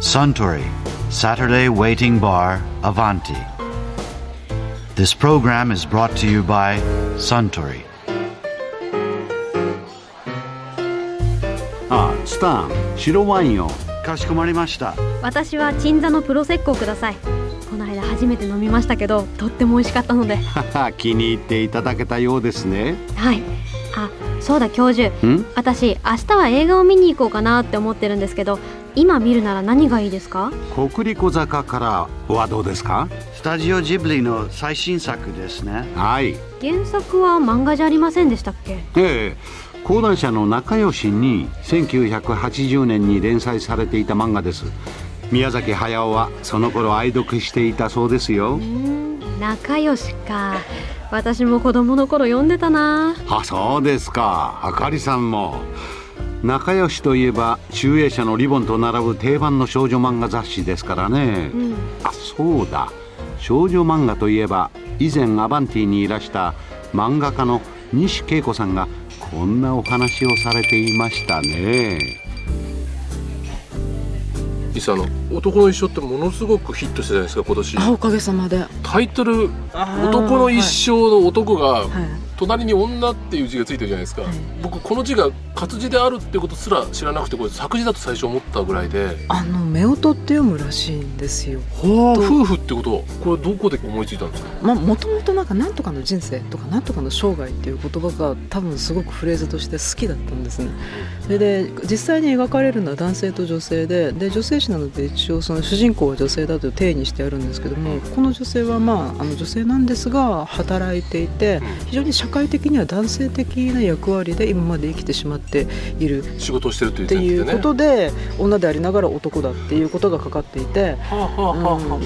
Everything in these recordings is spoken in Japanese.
Suntory Saturday Waiting Bar Avanti. This program is brought to you by Suntory. あスタン白ワインよかしこまりました。私は鎮座のプロセッコをくださいこの間初めて飲みましたけどとっても美味しかったので 気に入っていただけたようですねはいあそうだ教授。ん？私明日は映画を見に行こうかなって思ってるんですけど今見るなら何がいいですか？国立小坂からはどうですか？スタジオジブリの最新作ですね。はい。原作は漫画じゃありませんでしたっけ？ええ。講談社の仲良しに1980年に連載されていた漫画です。宮崎駿はその頃愛読していたそうですよ。仲良しか私も子供の頃読んでたな。あそうですか。あかりさんも。仲良しといえば集英社のリボンと並ぶ定番の少女漫画雑誌ですからね、うん。あそうだ。少女漫画といえば以前アバンティにいらした漫画家の西恵子さんがこんなお話をされていましたね。実際あの男の一生ってものすごくヒットしたじゃないですか今年。あおかげさまで。タイトル男の一生の男がはい。隣に女っていう字がついてるじゃないですか、はい。僕この字が活字であるってことすら知らなくてこれ作字だと最初思ったぐらいで。あの夫婦って読むらしいんですよ。はあ夫婦ってことはこれどこで思いついたんですか？まあもともとなんかなんとかの人生とかなんとかの生涯っていう言葉が多分すごくフレーズとして好きだったんですね。それで実際に描かれるのは男性と女性でで女性誌なので一応その主人公は女性だという体にしてあるんですけどもこの女性はまああの女性なんですが働いていて非常に社会的には男性的な役割で今まで生きてしまっている。仕事をしてるというっていうことで女でありながら男だっていうことがかかっていて。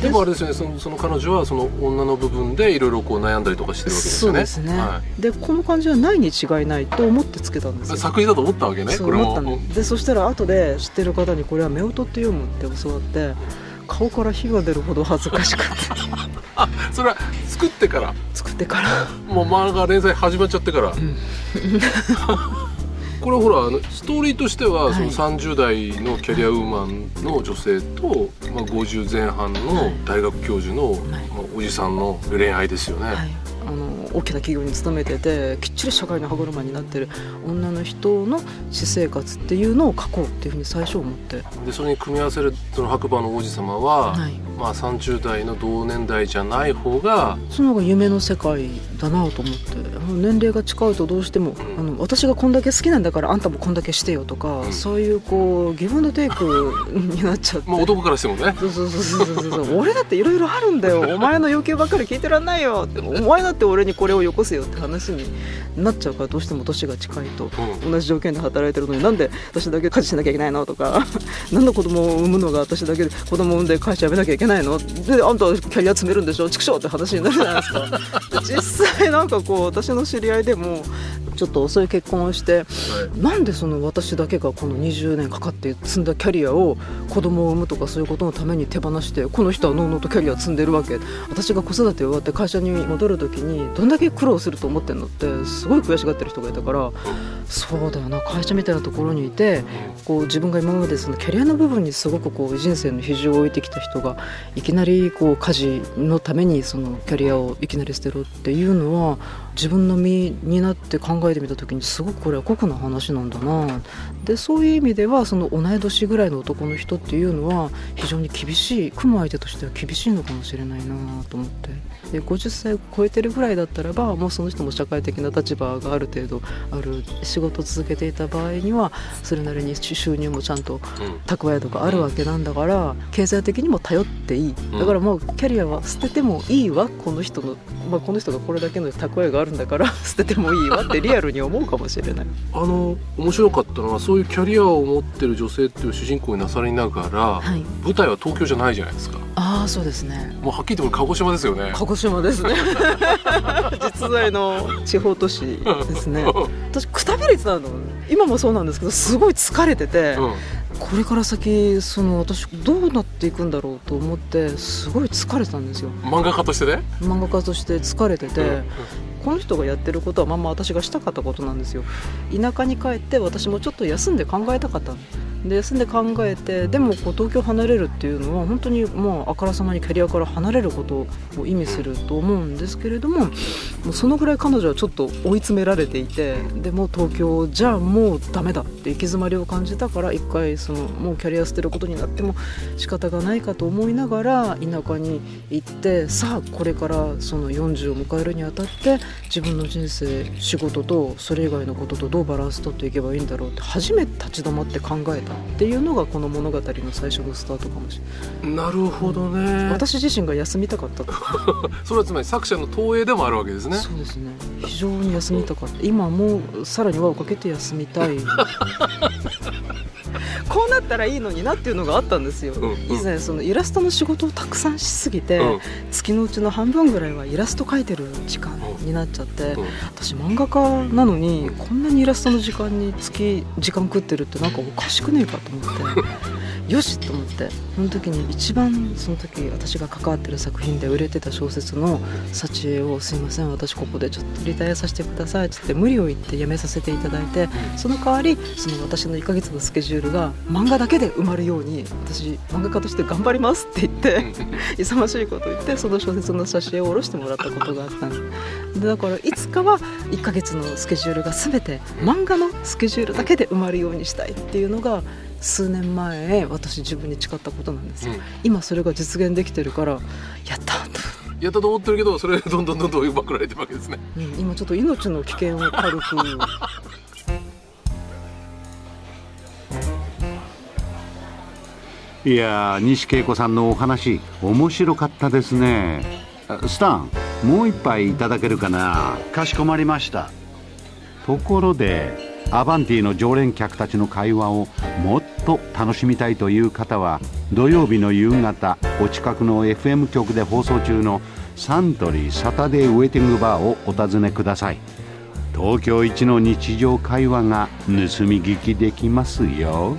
でもあれですよねそのその彼女はその女の部分でいろいろこう悩んだりとかしてるわけですよね。そうですね、はでこの感じはないに違いないと思ってつけたんですい、よ。作詞だと思ったわけねそう思ったものでそしたら後で知ってる方にこれは夫婦って読むって教わって顔から火が出るほど恥ずかしくて。それは作ってから？作ってから。もう漫画連載始まっちゃってから、これほらあのストーリーとしては、はい。その30代のキャリアウーマンの女性と、まあ、50前半の大学教授の、まあ、おじさんの恋愛ですよね、はい、あの大きな企業に勤めててきっちり社会の歯車になってる女の人の私生活っていうのを書こうっていうふうに最初思って、でそれに組み合わせるその白馬の王子様は、はい、まあ、30代の同年代じゃない方がその方が夢の世界だなと思って。年齢が近いとどうしてもあの私がこんだけ好きなんだからあんたもこんだけしてよとか、うん。そういうこうギブアンドテイクになっちゃって。まあ、男からしてもね。そうそうそうそうそう俺だっていろいろあるんだよ。お前の要求ばっかり聞いてらんないよ。ってお前だって俺にこれをよこせよって話になっちゃうからどうしても年が近いとうん。同じ条件で働いてるのになんで私だけ家事しなきゃいけないのとか なんで子供を産むのが私だけで子供を産んで会社辞めなきゃいけないの？であんたはキャリア詰めるんでしょ？畜生って話になるじゃないですか実際なんかこう私の知り合いでもちょっと遅い結婚をしてなんでその私だけがこの20年かかって積んだキャリアを子供を産むとかそういうことのために手放してこの人はのうのうとキャリアを積んでるわけ。私が子育て終わって会社に戻る時にどんだけ苦労すると思ってんのってすごい悔しがってる人がいたからそうだよな会社みたいなところにいてこう自分が今までそのキャリアの部分にすごくこう人生の比重を置いてきた人がいきなりこう家事のためにそのキャリアをいきなり捨てろってっていうのは自分の身になって考えてみた時にすごくこれは酷な話なんだな。でそういう意味ではその同い年ぐらいの男の人っていうのは非常に厳しい組む相手としては厳しいのかもしれないなと思って。で50歳を超えてるぐらいだったらばもうその人も社会的な立場がある程度ある仕事を続けていた場合にはそれなりに収入もちゃんと蓄えとかあるわけなんだから経済的にも頼っていい。だからもうキャリアは捨ててもいいわ。この人の、まあ、この人がこれだけの蓄えがあるんだから 捨ててもいいわって リアルに思うかもしれない。あの面白かったのはそういうキャリアを持ってる女性っていう主人公になされながら、はい、舞台は東京じゃないじゃないですか。ああそうですね。もうはっきり言ってこれ鹿児島ですよね。鹿児島ですね。実在の地方都市ですね。私くたびれてたの。今もそうなんですけどすごい疲れてて、うんこれから先その私どうなっていくんだろうと思ってすごい疲れてたんですよ。漫画家としてね？漫画家として疲れてて、うんこの人がやってることはまんま私がしたかったことなんですよ。田舎に帰って私もちょっと休んで考えたかったで休んで考えてでもこう東京離れるっていうのは本当にもうあからさまにキャリアから離れることを意味すると思うんですけれどももうそのぐらい彼女はちょっと追い詰められていてでも東京じゃもうダメだって行き詰まりを感じたから一回そのもうキャリア捨てることになっても仕方がないかと思いながら田舎に行ってさあこれからその40を迎えるにあたって自分の人生仕事とそれ以外のこととどうバランス取っていけばいいんだろうって初めて立ち止まって考えたっていうのがこの物語の最初のスタートかもしれない。なるほどね。私自身が休みたかったと それはつまり作者の投影でもあるわけですね。そうですね。非常に休みたかった。今もうさらに輪をかけて休みたい こうなったらいいのになっていうのがあったんですよ、うんうん。以前そのイラストの仕事をたくさんしすぎて、うん。月のうちの半分ぐらいはイラスト描いてる時間になっちゃって、うん。私漫画家なのにこんなにイラストの時間に月時間食ってるってなんかおかしくねえかと思って。よしと思って。その時に一番その時私が関わってる作品で売れてた小説の幸恵を「すいません私ここでちょっとリタイアさせてください」っつって無理を言って辞めさせていただいてその代わりその私の1ヶ月のスケジュールが漫画だけで埋まるように私漫画家として頑張りますって言って 勇ましいこと言ってその小説の挿絵を下ろしてもらったことがあったんでだからいつかは1ヶ月のスケジュールが全て漫画のスケジュールだけで埋まるようにしたいっていうのが数年前私自分に誓ったことなんですよ、うん。今それが実現できてるからやったと、やったと思ってるけどそれがどんどんどんどん奪くられてるわけですね。うん、今ちょっと命の危険を軽くいやー西恵子さんのお話面白かったですね。あスタンもう一杯いただけるかな？かしこまりました。ところでアバンティの常連客たちの会話をもっと楽しみたいという方は土曜日の夕方お近くの FM 局で放送中のサントリーサタデーウェイティングバーをお尋ねください。東京一の日常会話が盗み聞きできますよ